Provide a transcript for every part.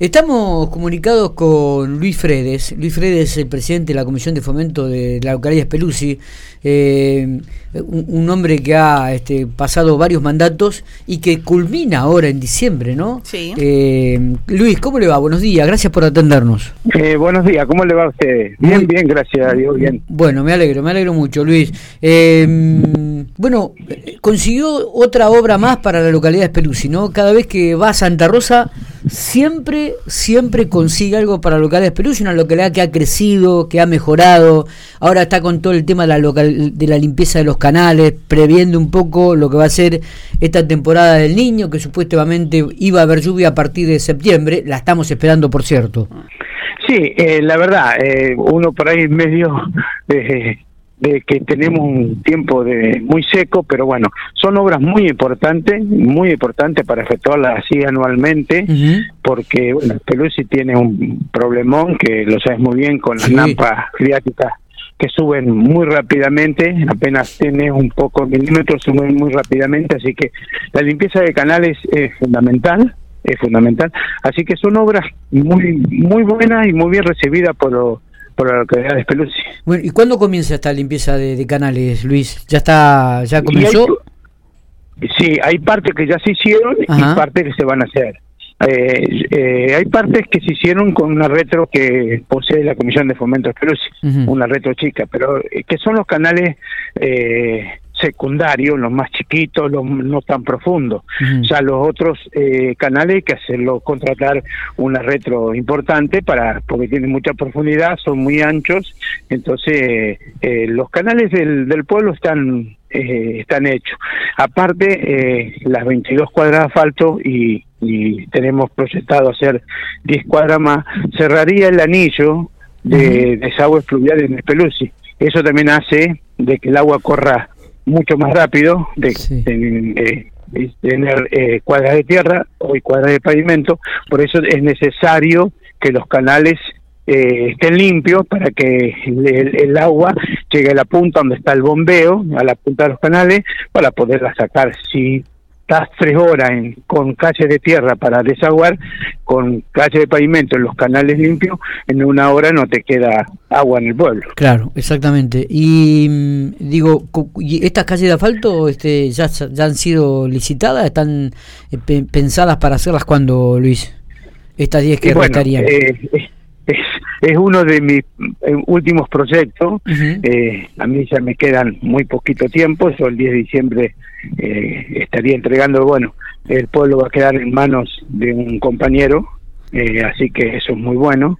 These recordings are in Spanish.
Estamos comunicados con Luis Fredes. Luis Fredes es el presidente de la Comisión de Fomento de la localidad de Speluzzi, eh, un, hombre que ha este, pasado varios mandatos y que culmina ahora en diciembre, ¿no? Sí. Eh, Luis, ¿cómo le va? Buenos días, gracias por atendernos. Eh, buenos días, ¿cómo le va a usted? Bien, bien, gracias a Dios, bien. Bueno, me alegro, me alegro mucho, Luis. bueno, consiguió otra obra más para la localidad de Speluzzi, ¿no? Cada vez que va a Santa Rosa siempre, siempre consigue algo para localidades Perú, es una localidad que ha crecido, que ha mejorado, ahora está con todo el tema de la, local, de la limpieza de los canales, previendo un poco lo que va a ser esta temporada del niño, que supuestamente iba a haber lluvia a partir de septiembre, la estamos esperando por cierto. Sí, eh, la verdad, eh, uno por ahí medio... Eh, de que tenemos un tiempo de muy seco, pero bueno, son obras muy importantes, muy importantes para efectuarlas así anualmente, porque bueno, Pelusi tiene un problemón que lo sabes muy bien con las lampas friáticas que suben muy rápidamente, apenas tiene un poco milímetros, suben muy rápidamente, así que la limpieza de canales es fundamental, es fundamental, así que son obras muy muy buenas y muy bien recibidas por los por la localidad de Pelusi. Bueno, ¿y cuándo comienza esta limpieza de, canales, Luis? ¿Ya está, ya comenzó? sí, hay partes que ya se hicieron y partes que se van a hacer. Eh, eh, hay partes que se hicieron con una retro que posee la Comisión de Fomento de Pelusi, una retro chica, pero eh, que son los canales eh, secundarios, los más chiquitos, los no tan profundos. O sea, los otros eh, canales hay que hacerlo, contratar una retro importante para porque tienen mucha profundidad, son muy anchos, entonces eh, los canales del, del pueblo están eh, están hechos. Aparte, las 22 cuadras de asfalto y, y tenemos proyectado hacer 10 cuadras más, cerraría el anillo de desagüe fluvial en Espeluzzi. Eso también hace de que el agua corra mucho más rápido de, tener eh, cuadras de tierra o cuadras de pavimento, por eso es necesario que los canales eh, estén limpios para que el, agua llegue a la punta donde está el bombeo, a la punta de los canales, para poderla sacar. Si estás tres horas en, con calle de tierra para desaguar, con calle de pavimento en los canales limpios, en una hora no te queda agua en el pueblo. Claro, exactamente. Y mm, digo, ¿estas calles de asfalto este, ya, ya han sido licitadas? ¿Están eh, pensadas para hacerlas cuando, Luis? Estas 10 que bueno, eh, es, es uno de mis eh, últimos proyectos. eh, a mí ya me quedan muy poquito tiempo. Yo el 10 de diciembre eh, estaría entregando, bueno, el pueblo va a quedar en manos de un compañero, eh, así que eso es muy bueno,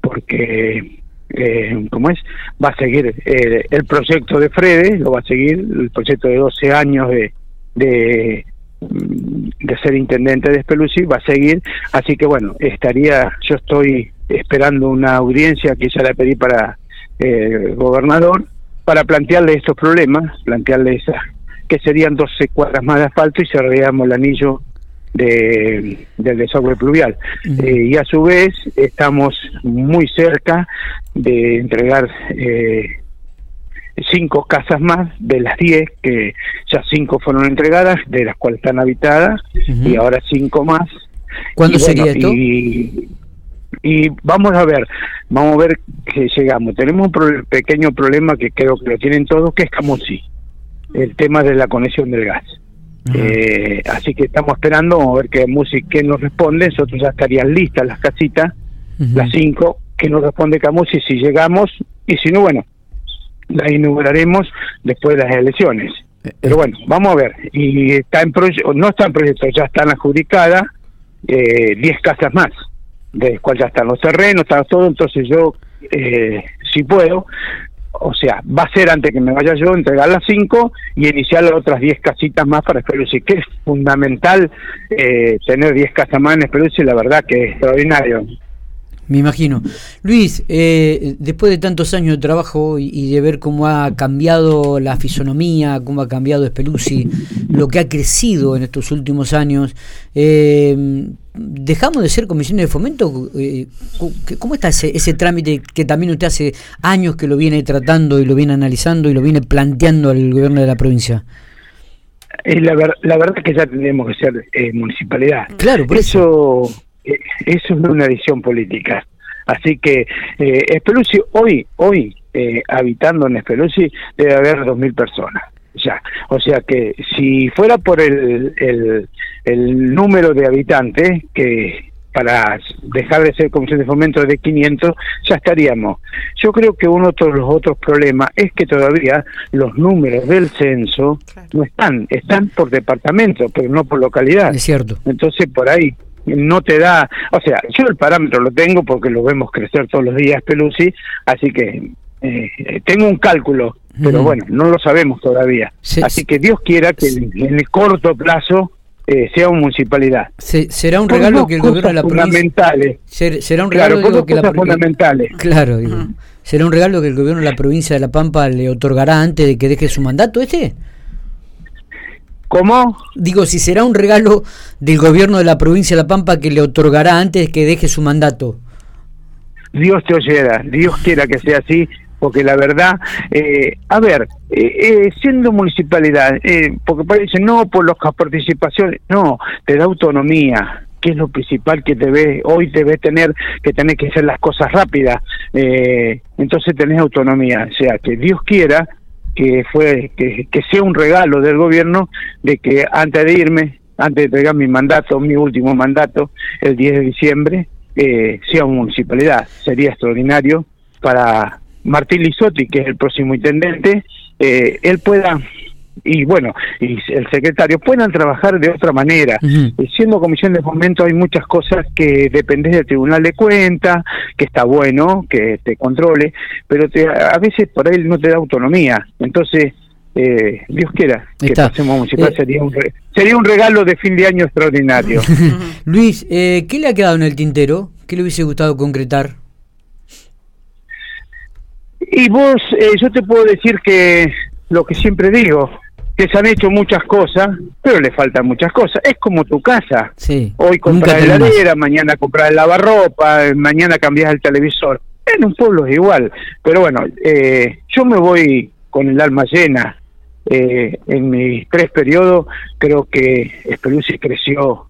porque, eh, ¿cómo es? Va a seguir eh, el proyecto de Frede, lo va a seguir, el proyecto de 12 años de, de de ser intendente de Speluzzi va a seguir, así que bueno, estaría, yo estoy esperando una audiencia que ya la pedí para eh, el gobernador para plantearle estos problemas, plantearle esas que serían 12 cuadras más de asfalto y cerraríamos el anillo de, del desagüe pluvial. Eh, y a su vez estamos muy cerca de entregar eh, cinco casas más de las 10, que ya cinco fueron entregadas, de las cuales están habitadas, y ahora cinco más. ¿Cuándo sería esto? y vamos a ver, vamos a ver que llegamos. Tenemos un pequeño problema que creo que lo tienen todos, que es Camusi, el tema de la conexión del gas. Eh, así que estamos esperando, vamos a ver qué música que nos responde. Nosotros ya estarían listas las casitas, las cinco, que nos responde Camusi si llegamos, y si no, bueno, la inauguraremos después de las elecciones. Eh, Pero bueno, vamos a ver. Y está en proyecto, no está en proyecto, ya están adjudicadas 10 eh, casas más de cual ya están los terrenos, está todo, entonces yo, eh, si puedo, o sea, va a ser antes que me vaya yo, entregar las cinco y iniciar las otras diez casitas más para Esperucci, que es fundamental eh, tener diez casas más en la verdad que es extraordinario. Me imagino. Luis, eh, después de tantos años de trabajo y, de ver cómo ha cambiado la fisonomía, cómo ha cambiado Speluzzi, lo que ha crecido en estos últimos años, eh, ¿dejamos de ser comisiones de fomento? Eh, ¿Cómo está ese, ese trámite que también usted hace años que lo viene tratando y lo viene analizando y lo viene planteando al gobierno de la provincia? La, la verdad es que ya tendríamos que ser municipalidad. Claro, por eso eh, eso es una decisión política. Así que eh, hoy, hoy, eh, habitando en Espeluzzi, debe haber dos mil personas. Ya, o sea que si fuera por el, el, el número de habitantes, que para dejar de ser comisión de fomento de 500, ya estaríamos. Yo creo que uno de los otros problemas es que todavía los números del censo no están, están por departamento, pero no por localidad. Es cierto. Entonces por ahí no te da, o sea, yo el parámetro lo tengo porque lo vemos crecer todos los días, Pelusi, así que eh, tengo un cálculo, pero bueno, no lo sabemos todavía. así que Dios quiera que en el corto plazo eh, sea una municipalidad. será un regalo que el gobierno de la provincia será un regalo que la fundamentales. Claro, será un regalo que el gobierno de la provincia de La Pampa le otorgará antes de que deje su mandato este. ¿Cómo? Digo, si será un regalo del gobierno de la provincia de La Pampa que le otorgará antes de que deje su mandato. Dios te oyera, Dios quiera que sea así porque la verdad, eh, a ver, eh, eh, siendo municipalidad, porque parece no por las participaciones, no, te da autonomía, que es lo principal que te ve, hoy te ves tener que tener que hacer las cosas rápidas, entonces tenés autonomía, o sea, que Dios quiera que fue que, que sea un regalo del gobierno de que antes de irme, antes de entregar mi mandato, mi último mandato, el 10 de diciembre, sea una municipalidad. Sería extraordinario para Martín Lisotti, que es el próximo intendente, eh, él pueda y bueno, y el secretario puedan trabajar de otra manera. Siendo comisión de fomento hay muchas cosas que dependen del Tribunal de Cuentas, que está bueno, que te controle, pero te, a veces por ahí no te da autonomía. Entonces, eh, Dios quiera que pasemos municipal, eh, sería, un sería un regalo de fin de año extraordinario. Luis, ¿qué le ha quedado en el tintero? ¿Qué le hubiese gustado concretar? Y vos, eh, yo te puedo decir que lo que siempre digo, que se han hecho muchas cosas, pero le faltan muchas cosas. Es como tu casa. Sí, Hoy compras heladera, mañana compras el lavarropa, mañana cambias el televisor. En un pueblo es igual. Pero bueno, eh, yo me voy con el alma llena. Eh, en mis tres periodos creo que Espeluzzi creció,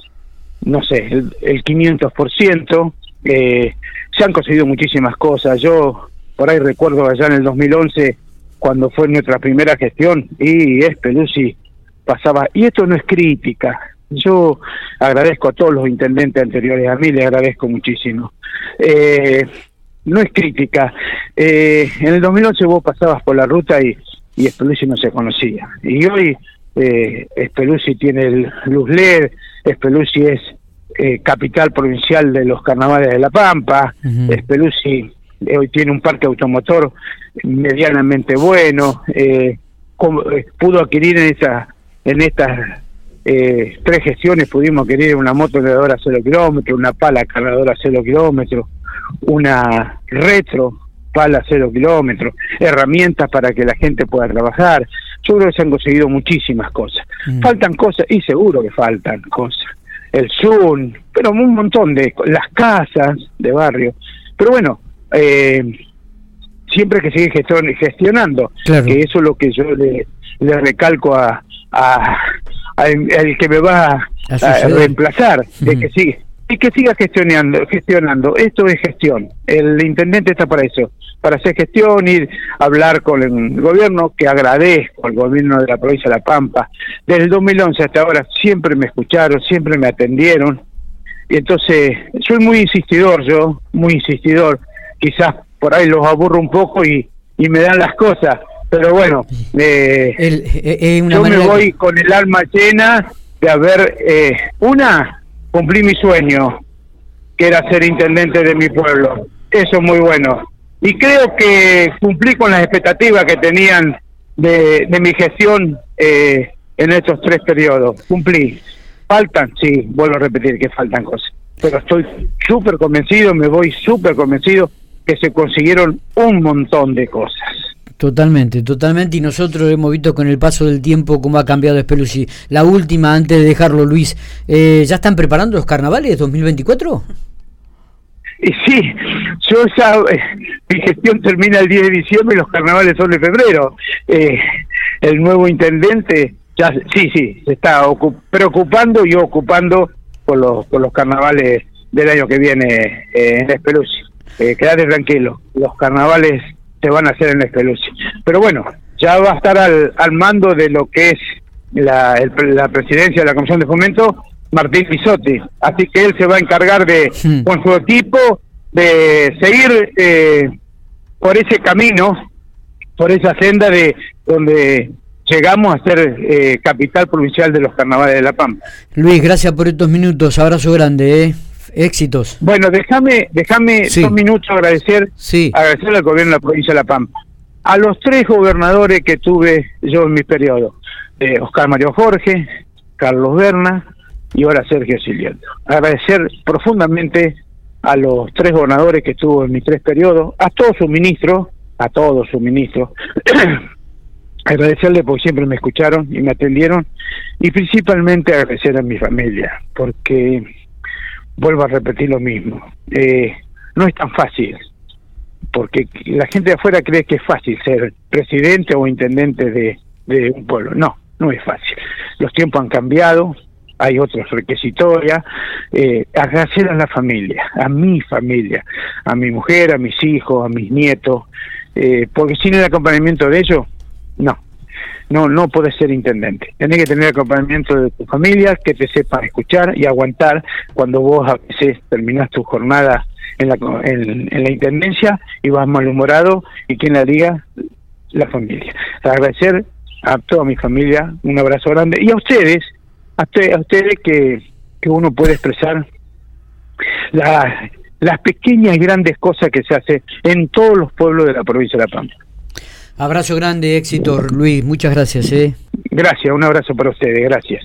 no sé, el, el 500%. Eh, se han conseguido muchísimas cosas. Yo por ahí recuerdo allá en el 2011 cuando fue nuestra primera gestión y es Pelusi pasaba y esto no es crítica yo agradezco a todos los intendentes anteriores a mí les agradezco muchísimo. Eh, no es crítica eh, en el 2011 vos pasabas por la ruta y y Espeluzzi no se conocía y hoy eh, Espeluzzi tiene el luz LED Espeluzzi es eh, capital provincial de los carnavales de La Pampa uh hoy tiene un parque automotor medianamente bueno, eh, eh, pudo adquirir en esa en estas eh, tres gestiones pudimos adquirir una moto cargadora a cero kilómetros, una pala cargadora a cero kilómetros, una retro pala a cero kilómetros, herramientas para que la gente pueda trabajar. Yo creo que se han conseguido muchísimas cosas. Mm. Faltan cosas, y seguro que faltan cosas. El Zoom, pero un montón de las casas de barrio. Pero bueno, eh, siempre que sigue gestionando, que eso es lo que yo le, recalco a, a, el que me va a, reemplazar, de que sigue y que siga gestionando, gestionando. Esto es gestión. El intendente está para eso, para hacer gestión, ir a hablar con el gobierno, que agradezco al gobierno de la provincia de La Pampa. Desde el 2011 hasta ahora siempre me escucharon, siempre me atendieron. Y entonces, soy muy insistidor yo, muy insistidor quizás por ahí los aburro un poco y, y me dan las cosas. Pero bueno, eh, eh, yo me voy con el alma llena de haber, eh, una, cumplí mi sueño, que era ser intendente de mi pueblo. Eso es muy bueno. Y creo que cumplí con las expectativas que tenían de, de mi gestión eh, en estos tres periodos. Cumplí. Faltan, sí, vuelvo a repetir que faltan cosas. Pero estoy súper convencido, me voy súper convencido que se consiguieron un montón de cosas. Totalmente, totalmente, y nosotros hemos visto con el paso del tiempo cómo ha cambiado Espelucci. La última, antes de dejarlo, Luis, eh, ¿ya están preparando los carnavales 2024? Y sí, yo ya, eh, mi gestión termina el 10 de diciembre y los carnavales son de febrero. Eh, el nuevo intendente, ya sí, sí, se está preocupando y ocupando por los, por los carnavales del año que viene eh, en Espeluci. Eh, quédate tranquilo, los carnavales se van a hacer en Espeluci. Pero bueno, ya va a estar al, al mando de lo que es la, la presidencia de la Comisión de Fomento Martín Pisotti. Así que él se va a encargar de, con su equipo, de seguir eh, por ese camino, por esa senda de donde llegamos a ser eh, capital provincial de los carnavales de La Pampa. Luis, gracias por estos minutos, abrazo grande, ¿eh? Éxitos. Bueno, déjame déjame dos minutos agradecer, sí. agradecer al gobierno de la provincia de La Pampa, a los tres gobernadores que tuve yo en mi periodo, eh, Oscar Mario Jorge, Carlos Berna y ahora Sergio Siliendo. Agradecer profundamente a los tres gobernadores que estuvo en mis tres periodos, a todos sus ministros, a todos sus ministros, agradecerle porque siempre me escucharon y me atendieron, y principalmente agradecer a mi familia, porque vuelvo a repetir lo mismo, eh, no es tan fácil, porque la gente de afuera cree que es fácil ser presidente o intendente de, un pueblo, no, no es fácil. Los tiempos han cambiado, hay otros requisitorias, eh, agradecer a la familia, a mi familia, a mi mujer, a mis hijos, a mis nietos, eh, porque sin el acompañamiento de ellos, no, no, no puedes ser intendente. Tienes que tener acompañamiento de tu familia, que te sepan escuchar y aguantar cuando vos a veces terminás tu jornada en la, en, la intendencia y vas malhumorado y quien la diga, la familia. Agradecer a toda mi familia, un abrazo grande y a ustedes a, ustedes que, que uno puede expresar las pequeñas y grandes cosas que se hacen en todos los pueblos de la provincia de La Pampa. Abrazo grande, éxito, Luis. Muchas gracias. ¿eh? Gracias, un abrazo para ustedes. Gracias.